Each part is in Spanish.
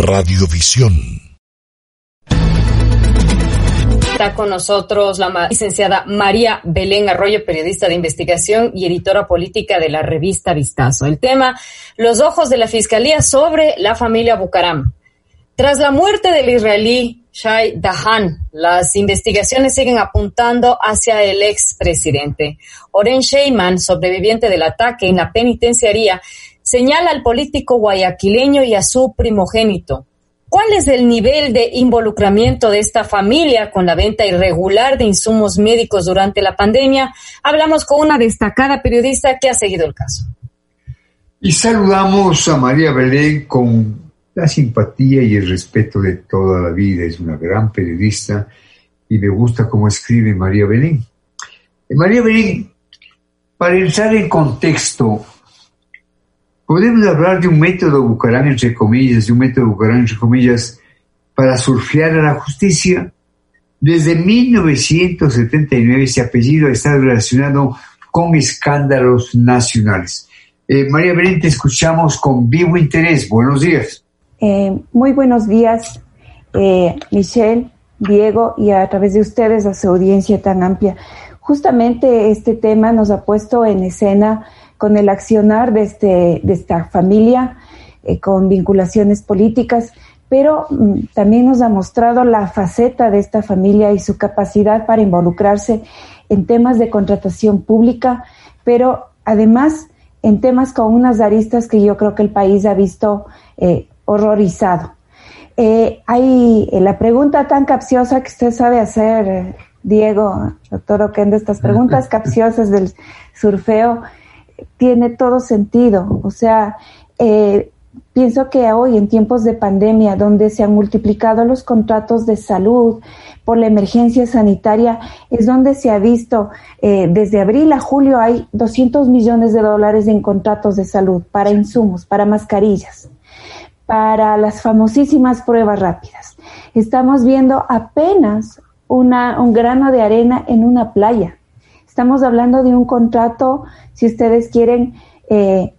Radiovisión. Está con nosotros la licenciada María Belén Arroyo, periodista de investigación y editora política de la revista Vistazo. El tema, los ojos de la Fiscalía sobre la familia Bucaram. Tras la muerte del israelí Shai Dahan, las investigaciones siguen apuntando hacia el expresidente. Oren Sheyman, sobreviviente del ataque en la penitenciaría, señala al político guayaquileño y a su primogénito. ¿Cuál es el nivel de involucramiento de esta familia con la venta irregular de insumos médicos durante la pandemia? Hablamos con una destacada periodista que ha seguido el caso. Y saludamos a María Belén con la simpatía y el respeto de toda la vida. Es una gran periodista y me gusta cómo escribe María Belén. Eh, María Belén, para entrar en contexto, podemos hablar de un método Bucarán, entre comillas, de un método Bucarán, entre comillas, para surfear a la justicia. Desde 1979 ese apellido está relacionado con escándalos nacionales. Eh, María Belén, te escuchamos con vivo interés. Buenos días. Eh, muy buenos días, eh, Michelle, Diego, y a través de ustedes a su audiencia tan amplia. Justamente este tema nos ha puesto en escena con el accionar de, este, de esta familia, eh, con vinculaciones políticas, pero mm, también nos ha mostrado la faceta de esta familia y su capacidad para involucrarse en temas de contratación pública, pero además en temas con unas aristas que yo creo que el país ha visto eh, horrorizado. Eh, hay la pregunta tan capciosa que usted sabe hacer, Diego, doctor Oquendo, estas preguntas capciosas del surfeo, tiene todo sentido. O sea, pienso que hoy, en tiempos de pandemia, donde se han multiplicado los contratos de salud por la emergencia sanitaria, es donde se ha visto, desde abril a julio hay 200 millones de dólares en contratos de salud para insumos, para mascarillas para las famosísimas pruebas rápidas. Estamos viendo apenas una, un grano de arena en una playa. Estamos hablando de un contrato, si ustedes quieren, eh,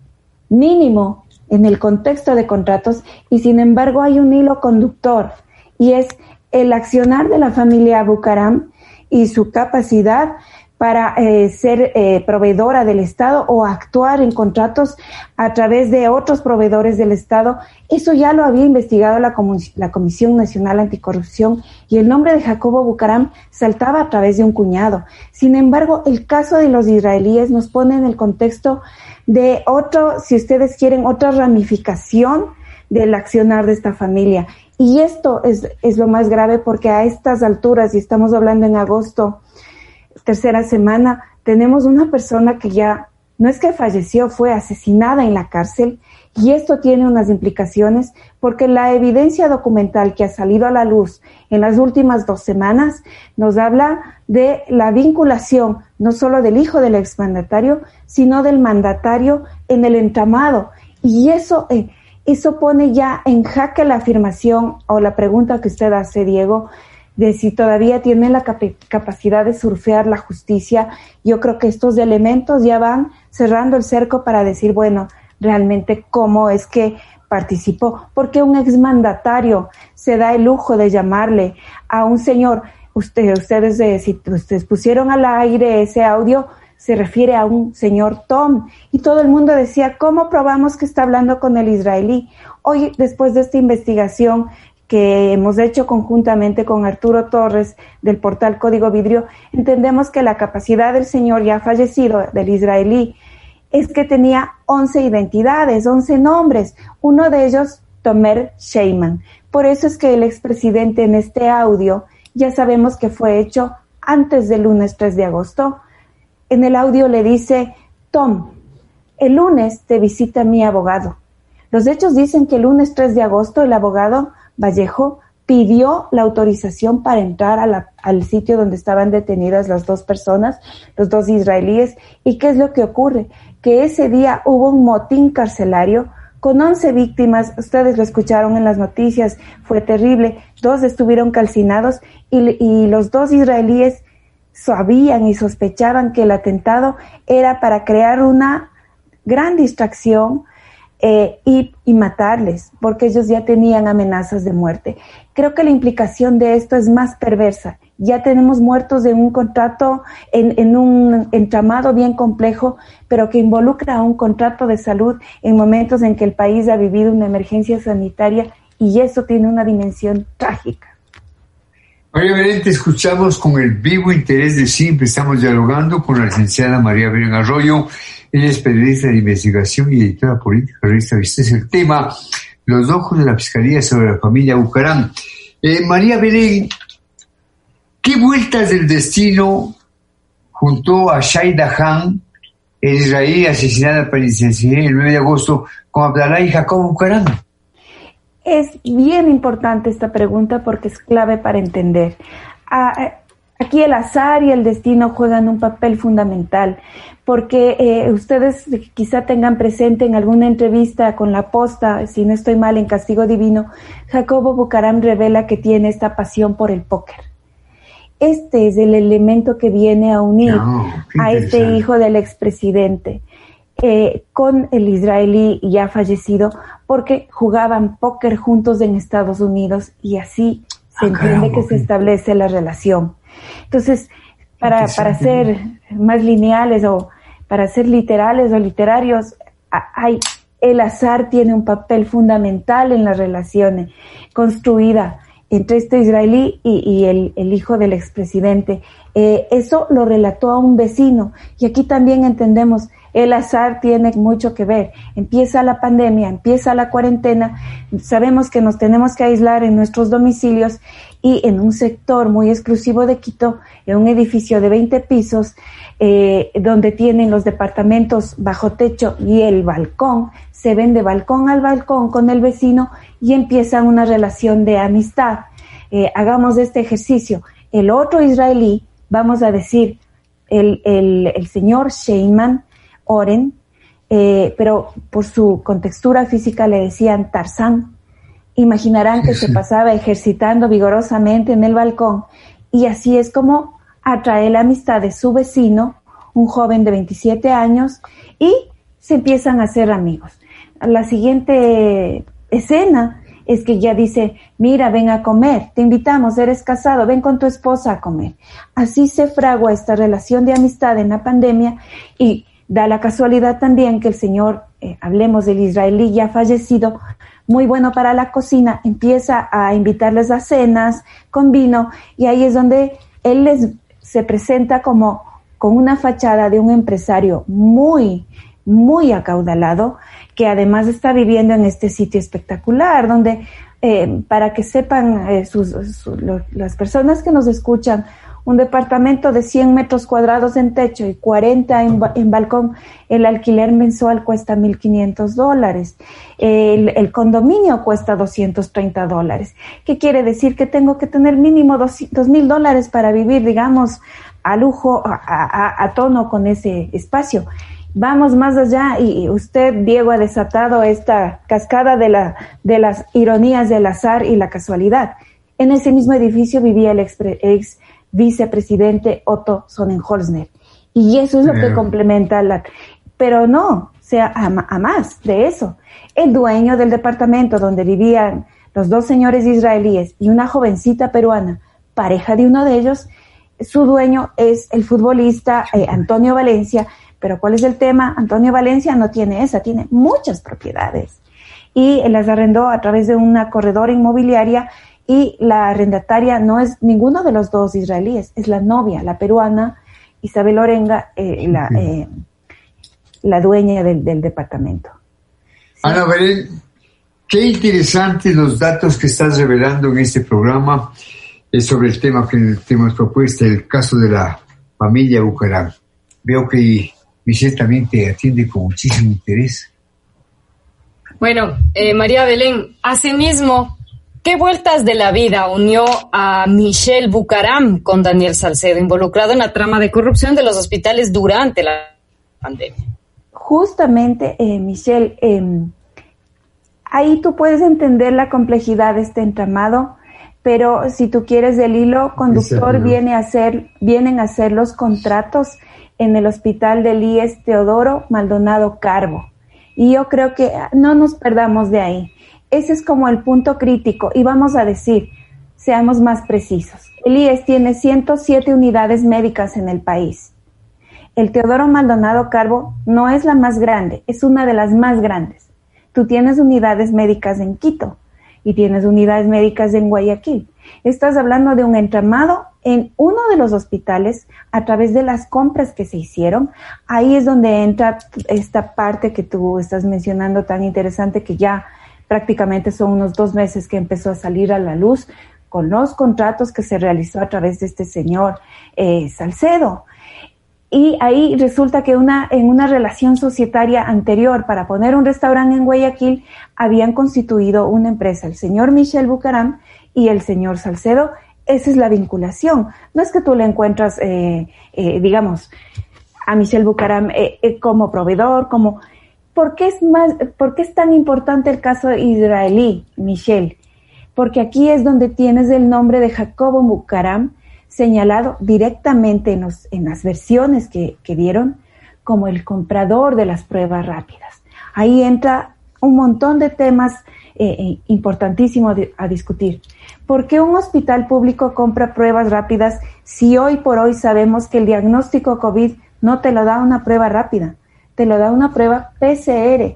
mínimo en el contexto de contratos y sin embargo hay un hilo conductor y es el accionar de la familia Bucaram y su capacidad para eh, ser eh, proveedora del Estado o actuar en contratos a través de otros proveedores del Estado. Eso ya lo había investigado la, la, Comisión Nacional Anticorrupción y el nombre de Jacobo Bucaram saltaba a través de un cuñado. Sin embargo, el caso de los israelíes nos pone en el contexto de otro, si ustedes quieren, otra ramificación del accionar de esta familia. Y esto es, es lo más grave porque a estas alturas, y estamos hablando en agosto, tercera semana, tenemos una persona que ya no es que falleció, fue asesinada en la cárcel y esto tiene unas implicaciones porque la evidencia documental que ha salido a la luz en las últimas dos semanas nos habla de la vinculación no solo del hijo del exmandatario, sino del mandatario en el entramado. Y eso, eh, eso pone ya en jaque la afirmación o la pregunta que usted hace, Diego, de si todavía tiene la capacidad de surfear la justicia, yo creo que estos elementos ya van cerrando el cerco para decir, bueno, realmente cómo es que participó, porque un exmandatario se da el lujo de llamarle a un señor, usted, ustedes, eh, si ustedes pusieron al aire ese audio, se refiere a un señor Tom, y todo el mundo decía, ¿cómo probamos que está hablando con el israelí? Hoy, después de esta investigación que hemos hecho conjuntamente con Arturo Torres del portal Código Vidrio, entendemos que la capacidad del señor ya fallecido, del israelí, es que tenía 11 identidades, 11 nombres, uno de ellos Tomer Sheyman. Por eso es que el expresidente en este audio ya sabemos que fue hecho antes del lunes 3 de agosto. En el audio le dice, Tom, el lunes te visita mi abogado. Los hechos dicen que el lunes 3 de agosto el abogado Vallejo pidió la autorización para entrar al sitio donde estaban detenidas las dos personas, los dos israelíes. ¿Y qué es lo que ocurre? Que ese día hubo un motín carcelario con 11 víctimas. Ustedes lo escucharon en las noticias, fue terrible. Dos estuvieron calcinados y, y los dos israelíes sabían y sospechaban que el atentado era para crear una gran distracción, eh, y, y, matarles, porque ellos ya tenían amenazas de muerte. Creo que la implicación de esto es más perversa. Ya tenemos muertos en un contrato, en, en un entramado bien complejo, pero que involucra a un contrato de salud en momentos en que el país ha vivido una emergencia sanitaria y eso tiene una dimensión trágica. María Belén, te escuchamos con el vivo interés de siempre. Estamos dialogando con la licenciada María Belén Arroyo. Ella es periodista de investigación y editora política revista Es El tema, los ojos de la Fiscalía sobre la familia Bucarán. Eh, María Belén, ¿qué vueltas del destino juntó a Shaida Han, el israelí asesinada para el 9 de agosto, con Abdalá y Jacob Bucarán? Es bien importante esta pregunta porque es clave para entender. Aquí el azar y el destino juegan un papel fundamental, porque eh, ustedes quizá tengan presente en alguna entrevista con la posta, si no estoy mal, en Castigo Divino, Jacobo Bucaram revela que tiene esta pasión por el póker. Este es el elemento que viene a unir a este hijo del expresidente. Eh, con el israelí ya fallecido porque jugaban póker juntos en Estados Unidos y así se ah, entiende que se establece la relación. Entonces, para, para ser más lineales o para ser literales o literarios, hay, el azar tiene un papel fundamental en la relación construida entre este israelí y, el, el, hijo del expresidente. Eh, eso lo relató a un vecino y aquí también entendemos el azar tiene mucho que ver. Empieza la pandemia, empieza la cuarentena, sabemos que nos tenemos que aislar en nuestros domicilios y en un sector muy exclusivo de Quito, en un edificio de 20 pisos, eh, donde tienen los departamentos bajo techo y el balcón, se ven de balcón al balcón con el vecino y empieza una relación de amistad. Eh, hagamos este ejercicio. El otro israelí, vamos a decir, el, el, señor Sheyman, Oren, eh, pero por su contextura física le decían Tarzán. Imaginarán que se pasaba ejercitando vigorosamente en el balcón y así es como atrae la amistad de su vecino, un joven de 27 años, y se empiezan a hacer amigos. La siguiente escena es que ya dice, mira, ven a comer, te invitamos, eres casado, ven con tu esposa a comer. Así se fragua esta relación de amistad en la pandemia y Da la casualidad también que el Señor, eh, hablemos del israelí ya fallecido, muy bueno para la cocina, empieza a invitarles a cenas con vino y ahí es donde él les se presenta como con una fachada de un empresario muy, muy acaudalado, que además está viviendo en este sitio espectacular, donde, eh, para que sepan eh, sus, las personas que nos escuchan, un departamento de 100 metros cuadrados en techo y 40 en, balcón, el alquiler mensual cuesta 1.500 dólares. El, condominio cuesta 230 dólares. ¿Qué quiere decir? Que tengo que tener mínimo 2.000 dólares para vivir, digamos, a lujo, a, tono con ese espacio. Vamos más allá y usted, Diego, ha desatado esta cascada de, la, de las ironías del azar y la casualidad. En ese mismo edificio vivía el ex vicepresidente Otto Sonnenholzner. Y eso es lo que complementa la... Pero no, sea a, más de eso. El dueño del departamento donde vivían los dos señores israelíes y una jovencita peruana, pareja de uno de ellos, su dueño es el futbolista eh, Antonio Valencia, pero ¿cuál es el tema? Antonio Valencia no tiene esa, tiene muchas propiedades y las arrendó a través de una corredora inmobiliaria y la arrendataria no es ninguno de los dos israelíes, es la novia, la peruana Isabel Orenga, eh, la, eh, la, dueña del, departamento. Ana Belén, qué interesantes los datos que estás revelando en este programa eh, sobre el tema que te hemos propuesto, el caso de la familia Bucaram. Veo que Michelle también te atiende con muchísimo interés. Bueno, María Belén, asimismo, ¿Qué vueltas de la vida unió a Michelle Bucaram con Daniel Salcedo, involucrado en la trama de corrupción de los hospitales durante la pandemia? Justamente, eh, Michelle, em, ahí tú puedes entender la complejidad de este entramado, pero si tú quieres el hilo conductor, viene a ser, vienen a ser los contratos en el hospital del IES Teodoro Maldonado Carbo. Y yo creo que no nos perdamos de ahí. Ese es como el punto crítico. Y vamos a decir, seamos más precisos. El IES tiene 107 unidades médicas en el país. El Teodoro Maldonado Carbo no es la más grande, es una de las más grandes. Tú tienes unidades médicas en Quito y tienes unidades médicas en Guayaquil. Estás hablando de un entramado en uno de los hospitales a través de las compras que se hicieron. Ahí es donde entra esta parte que tú estás mencionando tan interesante que ya prácticamente son unos dos meses que empezó a salir a la luz con los contratos que se realizó a través de este señor eh, Salcedo. Y ahí resulta que una, en una relación societaria anterior para poner un restaurante en Guayaquil habían constituido una empresa, el señor Michel Bucaram y el señor Salcedo. Esa es la vinculación. No es que tú le encuentras, eh, eh, digamos, a Michel Bucaram como proveedor, como... ¿Por qué, es más, ¿Por qué es tan importante el caso israelí, Michel? porque aquí es donde tienes el nombre de Jacobo Mukaram señalado directamente en, en las versiones que, dieron como el comprador de las pruebas rápidas. Ahí entra un montón de temas eh, eh, importantísimos a discutir. ¿Por qué un hospital público compra pruebas rápidas si hoy por hoy sabemos que el diagnóstico COVID no te lo da una prueba rápida, te lo da una prueba PCR?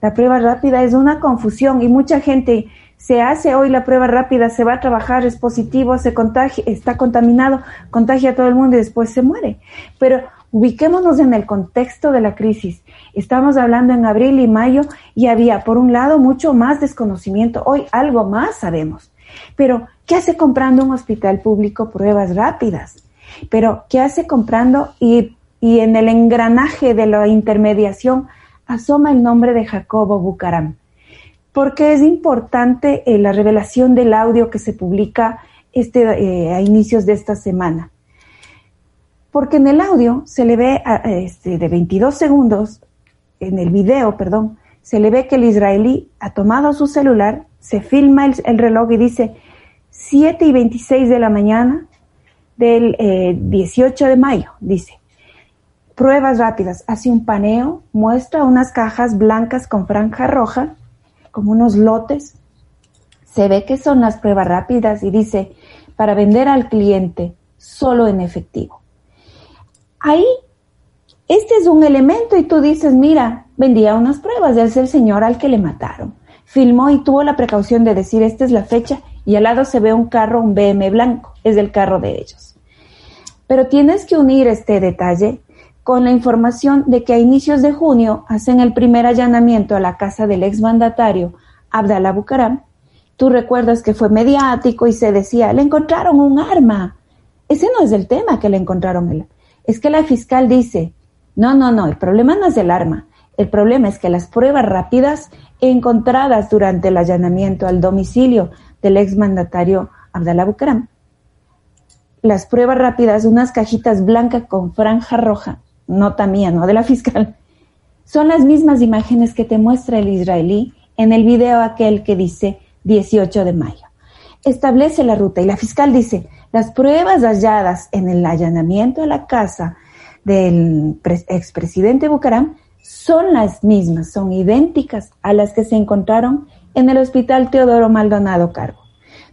La prueba rápida es una confusión y mucha gente se hace hoy la prueba rápida, se va a trabajar, es positivo, se contagia, está contaminado, contagia a todo el mundo y después se muere. Pero ubiquémonos en el contexto de la crisis. Estamos hablando en abril y mayo y había, por un lado, mucho más desconocimiento. Hoy algo más sabemos. Pero, ¿qué hace comprando un hospital público pruebas rápidas? Pero, ¿qué hace comprando y, y en el engranaje de la intermediación asoma el nombre de Jacobo Bucaram? porque es importante eh, la revelación del audio que se publica este, eh, a inicios de esta semana. Porque en el audio se le ve este, de 22 segundos, en el video, perdón, se le ve que el israelí ha tomado su celular, se filma el, reloj y dice 7 y 26 de la mañana del 18 eh, de mayo, dice. Pruebas rápidas, hace un paneo, muestra unas cajas blancas con franja roja como unos lotes. Se ve que son las pruebas rápidas y dice, para vender al cliente solo en efectivo. Ahí, este es un elemento y tú dices, mira, vendía unas pruebas, es el señor al que le mataron. Filmó y tuvo la precaución de decir, esta es la fecha y al lado se ve un carro, un BM blanco, es el carro de ellos. Pero tienes que unir este detalle con la información de que a inicios de junio hacen el primer allanamiento a la casa del exmandatario Abdallah Bucaram. Tú recuerdas que fue mediático y se decía, le encontraron un arma. Ese no es el tema que le encontraron. Él. Es que la fiscal dice, no, no, no, el problema no es el arma. El problema es que las pruebas rápidas encontradas durante el allanamiento al domicilio del exmandatario Abdallah Bucaram, las pruebas rápidas, unas cajitas blancas con franja roja, nota mía, no de la fiscal, son las mismas imágenes que te muestra el israelí en el video aquel que dice 18 de mayo. Establece la ruta y la fiscal dice, las pruebas halladas en el allanamiento a la casa del expresidente Bucaram son las mismas, son idénticas a las que se encontraron en el hospital Teodoro Maldonado Cargo.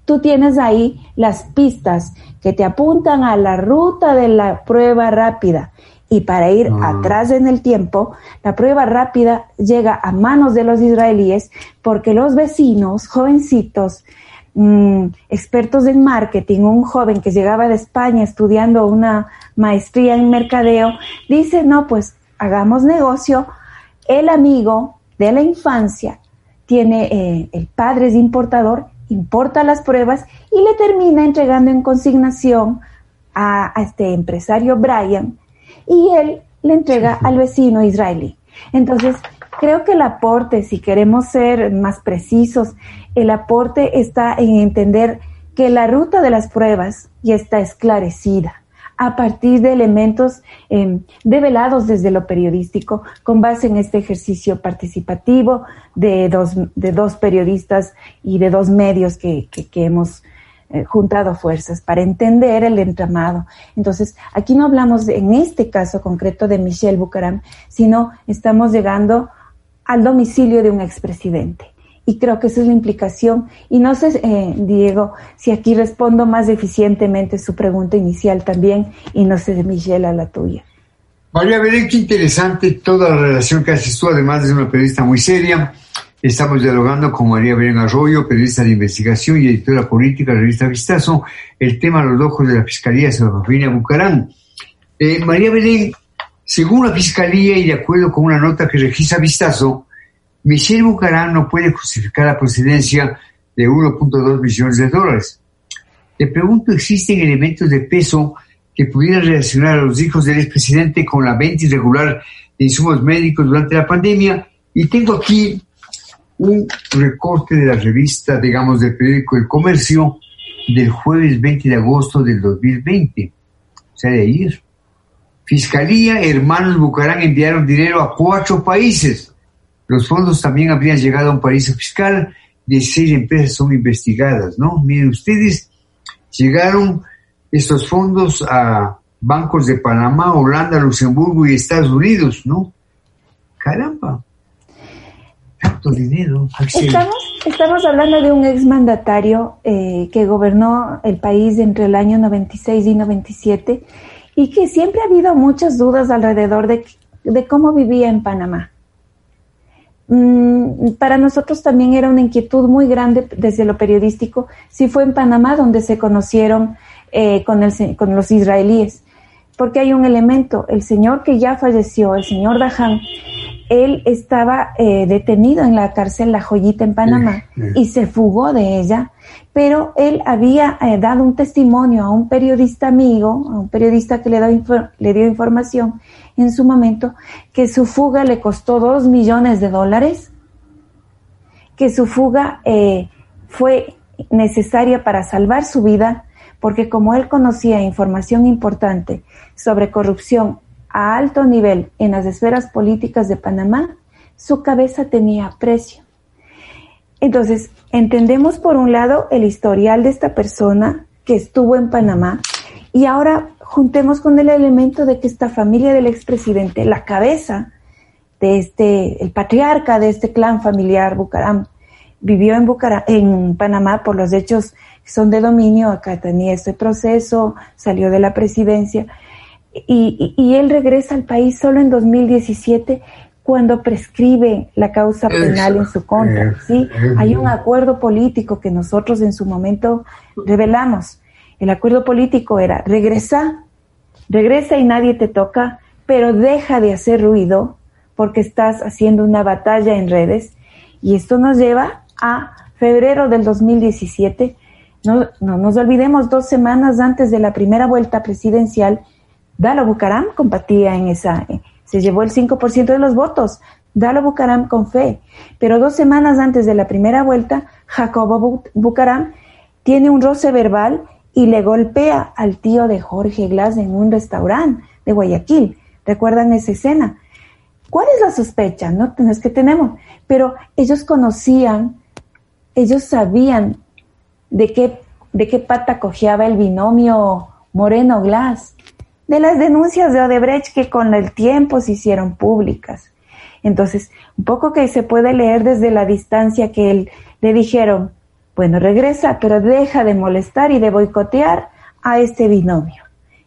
Tú tienes ahí las pistas que te apuntan a la ruta de la prueba rápida y para ir ah. atrás en el tiempo, la prueba rápida llega a manos de los israelíes porque los vecinos, jovencitos, mm, expertos en marketing, un joven que llegaba de España estudiando una maestría en mercadeo, dice, no, pues hagamos negocio. El amigo de la infancia tiene, eh, el padre es importador, importa las pruebas y le termina entregando en consignación a, a este empresario Brian y él le entrega al vecino israelí. Entonces, creo que el aporte, si queremos ser más precisos, el aporte está en entender que la ruta de las pruebas ya está esclarecida a partir de elementos em, develados desde lo periodístico con base en este ejercicio participativo de dos, de dos periodistas y de dos medios que, que, que hemos eh, juntado fuerzas para entender el entramado. Entonces, aquí no hablamos en este caso concreto de Michelle Bucaram, sino estamos llegando al domicilio de un expresidente. Y creo que esa es la implicación. Y no sé, eh, Diego, si aquí respondo más eficientemente su pregunta inicial también, y no sé, Michelle, a la tuya. María Belén, qué interesante toda la relación que haces tú, además de una periodista muy seria. Estamos dialogando con María Belén Arroyo, periodista de investigación y editora política de la revista Vistazo, el tema Los ojos de la Fiscalía la familia Bucarán. Eh, María Belén, según la Fiscalía y de acuerdo con una nota que registra Vistazo, Michelle Bucarán no puede justificar la procedencia de 1.2 millones de dólares. Te pregunto, ¿existen elementos de peso que pudieran relacionar a los hijos del expresidente con la venta irregular de insumos médicos durante la pandemia? Y tengo aquí un recorte de la revista, digamos, del periódico El Comercio del jueves 20 de agosto del 2020, o sea, de ayer. Fiscalía, hermanos Bucarán enviaron dinero a cuatro países los fondos también habrían llegado a un paraíso fiscal, 16 empresas son investigadas, ¿no? Miren ustedes, llegaron estos fondos a bancos de Panamá, Holanda, Luxemburgo y Estados Unidos, ¿no? Caramba, Estamos, hablando de un exmandatario eh, que gobernó el país entre el año 96 y 97 y que siempre ha habido muchas dudas alrededor de, de cómo vivía en Panamá. Mm, para nosotros también era una inquietud muy grande desde lo periodístico si fue en Panamá donde se conocieron eh, con, el, con los israelíes. Porque hay un elemento, el señor que ya falleció, el señor Dahan, él estaba eh, detenido en la cárcel La Joyita en Panamá y se fugó de ella, pero él había eh, dado un testimonio a un periodista amigo, a un periodista que le, le dio información en su momento, que su fuga le costó dos millones de dólares, que su fuga eh, fue necesaria para salvar su vida, porque como él conocía información importante sobre corrupción a alto nivel en las esferas políticas de Panamá, su cabeza tenía precio. Entonces, entendemos por un lado el historial de esta persona que estuvo en Panamá y ahora juntemos con el elemento de que esta familia del expresidente, la cabeza de este, el patriarca de este clan familiar Bucaram, vivió en, en Panamá por los hechos que son de dominio, acá tenía este proceso, salió de la presidencia y, y, él regresa al país solo en 2017 cuando prescribe la causa penal en su contra. ¿sí? Hay un acuerdo político que nosotros en su momento revelamos. El acuerdo político era regresa, regresa y nadie te toca, pero deja de hacer ruido porque estás haciendo una batalla en redes. Y esto nos lleva a febrero del 2017. No, no nos olvidemos, dos semanas antes de la primera vuelta presidencial, Dalo Bucaram compartía en esa, eh, se llevó el 5% de los votos. Dalo Bucaram con fe. Pero dos semanas antes de la primera vuelta, Jacobo Bucaram tiene un roce verbal y le golpea al tío de Jorge Glass en un restaurante de Guayaquil. ¿Recuerdan esa escena? ¿Cuál es la sospecha? No, no es que tenemos, pero ellos conocían, ellos sabían de qué, de qué pata cojeaba el binomio Moreno Glass de las denuncias de Odebrecht que con el tiempo se hicieron públicas. Entonces, un poco que se puede leer desde la distancia que él le dijeron, bueno, regresa, pero deja de molestar y de boicotear a este binomio.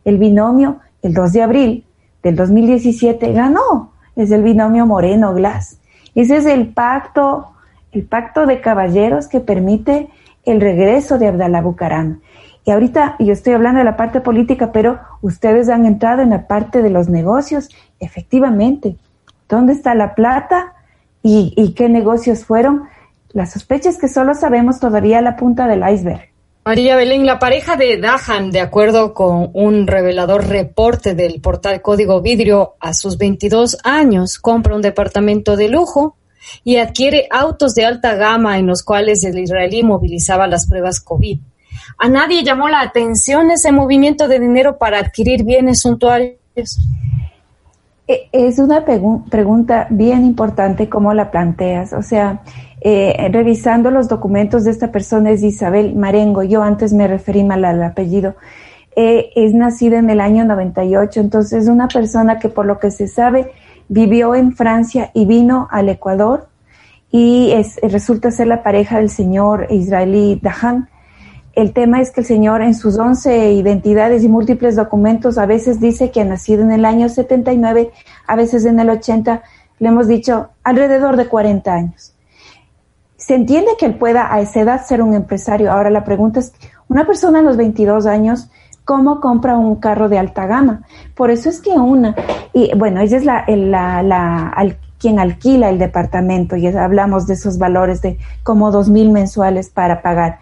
El binomio, el 2 de abril del 2017, ganó. Es el binomio Moreno Glass. Ese es el pacto, el pacto de caballeros que permite el regreso de Abdalá Bucaram. Y ahorita yo estoy hablando de la parte política, pero ustedes han entrado en la parte de los negocios. Efectivamente, ¿dónde está la plata y, qué negocios fueron? La sospecha es que solo sabemos todavía la punta del iceberg. María Belén, la pareja de Dahan, de acuerdo con un revelador reporte del portal Código Vidrio, a sus 22 años compra un departamento de lujo y adquiere autos de alta gama en los cuales el israelí movilizaba las pruebas COVID. A nadie llamó la atención ese movimiento de dinero para adquirir bienes suntuarios. E, es una pregunta bien importante cómo la planteas. O sea, eh, revisando los documentos de esta persona es Isabel Marengo. Yo antes me referí mal al apellido. Eh, es nacida en el año 98, entonces es una persona que por lo que se sabe vivió en Francia y vino al Ecuador y es, resulta ser la pareja del señor israelí Dahan. El tema es que el señor en sus 11 identidades y múltiples documentos a veces dice que ha nacido en el año 79, a veces en el 80, le hemos dicho alrededor de 40 años. Se entiende que él pueda a esa edad ser un empresario. Ahora la pregunta es, una persona a los 22 años, ¿cómo compra un carro de alta gama? Por eso es que una, y bueno, ella es la, la, la, quien alquila el departamento y hablamos de esos valores de como dos mil mensuales para pagar.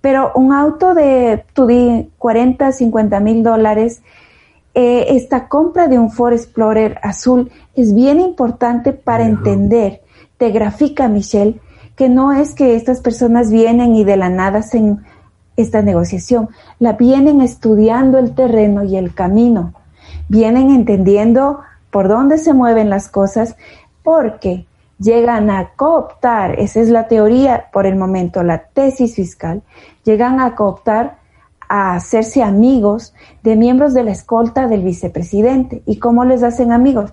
Pero un auto de, tú di, 40, 50 mil dólares, eh, esta compra de un Ford Explorer azul es bien importante para entender, te grafica Michelle, que no es que estas personas vienen y de la nada hacen esta negociación, la vienen estudiando el terreno y el camino, vienen entendiendo por dónde se mueven las cosas, porque llegan a cooptar, esa es la teoría por el momento, la tesis fiscal, llegan a cooptar a hacerse amigos de miembros de la escolta del vicepresidente. ¿Y cómo les hacen amigos?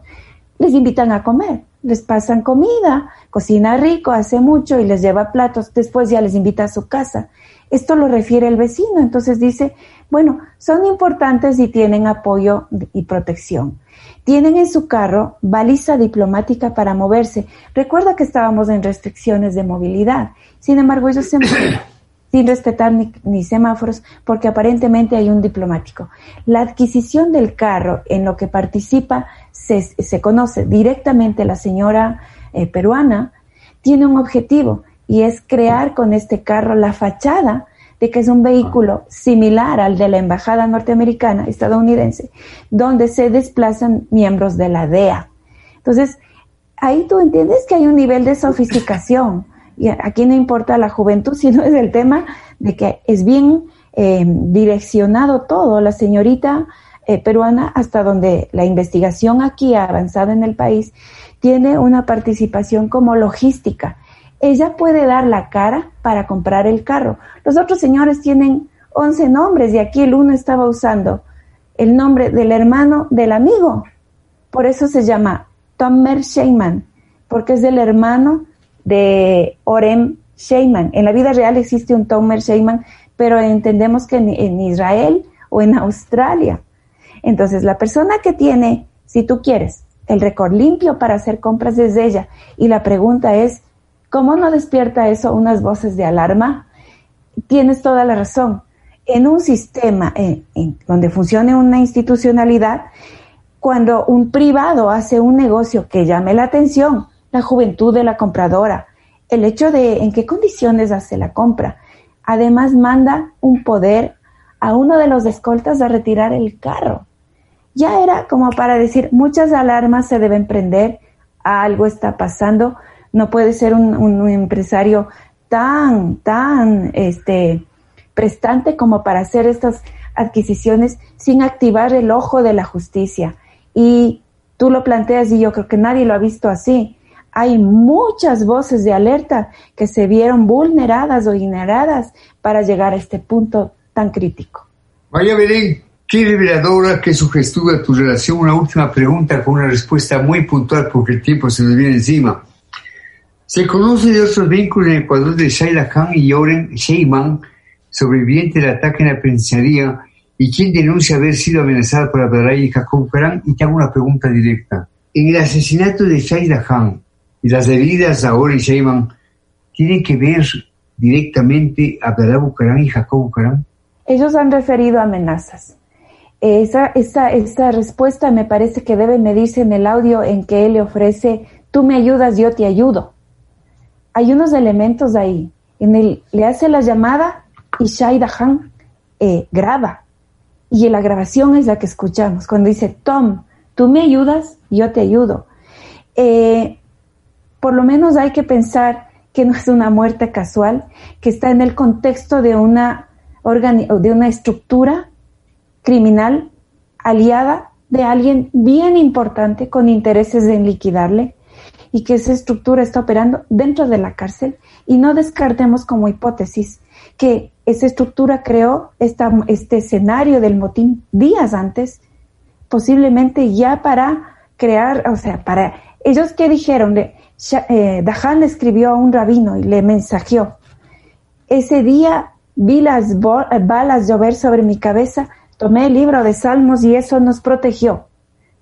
Les invitan a comer, les pasan comida, cocina rico, hace mucho y les lleva platos, después ya les invita a su casa. Esto lo refiere el vecino, entonces dice, bueno, son importantes y tienen apoyo y protección. Tienen en su carro baliza diplomática para moverse. Recuerda que estábamos en restricciones de movilidad. Sin embargo, ellos se mueven sin respetar ni, semáforos porque aparentemente hay un diplomático. La adquisición del carro en lo que participa se, se conoce directamente la señora eh, peruana, tiene un objetivo y es crear con este carro la fachada de que es un vehículo similar al de la Embajada norteamericana, estadounidense, donde se desplazan miembros de la DEA. Entonces, ahí tú entiendes que hay un nivel de sofisticación. Y aquí no importa la juventud, sino es el tema de que es bien eh, direccionado todo. La señorita eh, peruana, hasta donde la investigación aquí ha avanzado en el país, tiene una participación como logística ella puede dar la cara para comprar el carro. Los otros señores tienen 11 nombres y aquí el uno estaba usando el nombre del hermano del amigo. Por eso se llama Tomer Sheyman, porque es el hermano de Orem Sheyman. En la vida real existe un Tomer Sheyman, pero entendemos que en, en Israel o en Australia. Entonces, la persona que tiene, si tú quieres, el récord limpio para hacer compras es ella. Y la pregunta es, ¿Cómo no despierta eso unas voces de alarma? Tienes toda la razón. En un sistema donde funcione una institucionalidad, cuando un privado hace un negocio que llame la atención, la juventud de la compradora, el hecho de en qué condiciones hace la compra, además manda un poder a uno de los escoltas a retirar el carro. Ya era como para decir, muchas alarmas se deben prender, algo está pasando, no puede ser un, empresario tan, tan, este, prestante como para hacer estas adquisiciones sin activar el ojo de la justicia. Y tú lo planteas y yo creo que nadie lo ha visto así. Hay muchas voces de alerta que se vieron vulneradas o ignoradas para llegar a este punto tan crítico. María Belén, qué reveladora, qué sugestiva tu relación. Una última pregunta con una respuesta muy puntual porque el tiempo se nos viene encima. Se conoce de otros vínculos en Ecuador de Shaila Khan y Oren Sheyman, sobreviviente del ataque en la penitenciaría y quien denuncia haber sido amenazada por Abdallah y Jacob Karam. Y te hago una pregunta directa. En el asesinato de Shaila Khan y las heridas a Oren Sheyman, ¿tienen que ver directamente Abdallah Bucaram y Jacob Karam? Ellos han referido amenazas. Esa, esa, esa respuesta me parece que debe medirse en el audio en que él le ofrece, tú me ayudas, yo te ayudo hay unos elementos ahí. En el, le hace la llamada y Shai Dahan eh, graba. Y la grabación es la que escuchamos. Cuando dice, Tom, tú me ayudas, yo te ayudo. Eh, por lo menos hay que pensar que no es una muerte casual, que está en el contexto de una, de una estructura criminal aliada de alguien bien importante con intereses en liquidarle y que esa estructura está operando dentro de la cárcel y no descartemos como hipótesis que esa estructura creó este escenario del motín días antes, posiblemente ya para crear, o sea, para ellos que dijeron, eh, Dahan escribió a un rabino y le mensajeó. Ese día vi las balas llover sobre mi cabeza, tomé el libro de Salmos y eso nos protegió.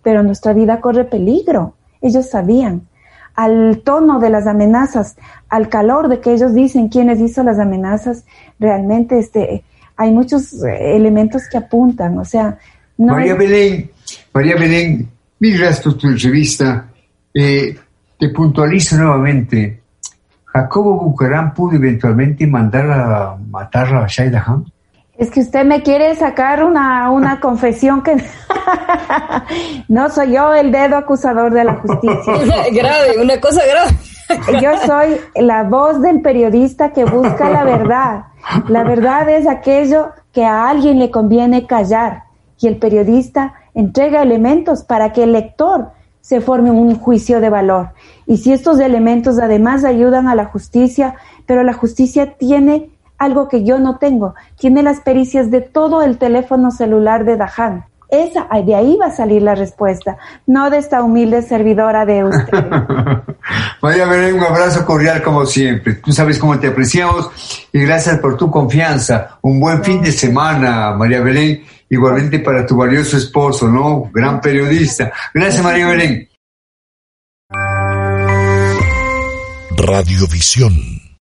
Pero nuestra vida corre peligro. Ellos sabían. Al tono de las amenazas, al calor de que ellos dicen quiénes hizo las amenazas, realmente este, hay muchos eh, elementos que apuntan. O sea, María Belén, María Belén, mi rastro tu revista, eh, te puntualizo nuevamente. ¿Jacobo Bucarán pudo eventualmente mandar a matar a Shaida Ham? Es que usted me quiere sacar una, una confesión que no soy yo el dedo acusador de la justicia. grave, una cosa grave. Yo soy la voz del periodista que busca la verdad. La verdad es aquello que a alguien le conviene callar y el periodista entrega elementos para que el lector se forme un juicio de valor. Y si estos elementos además ayudan a la justicia, pero la justicia tiene algo que yo no tengo, tiene las pericias de todo el teléfono celular de Dahan. Esa, de ahí va a salir la respuesta, no de esta humilde servidora de usted. María Belén, un abrazo cordial como siempre. Tú sabes cómo te apreciamos y gracias por tu confianza. Un buen fin de semana, María Belén, igualmente para tu valioso esposo, ¿no? Gran periodista. Gracias, María Belén. Radiovisión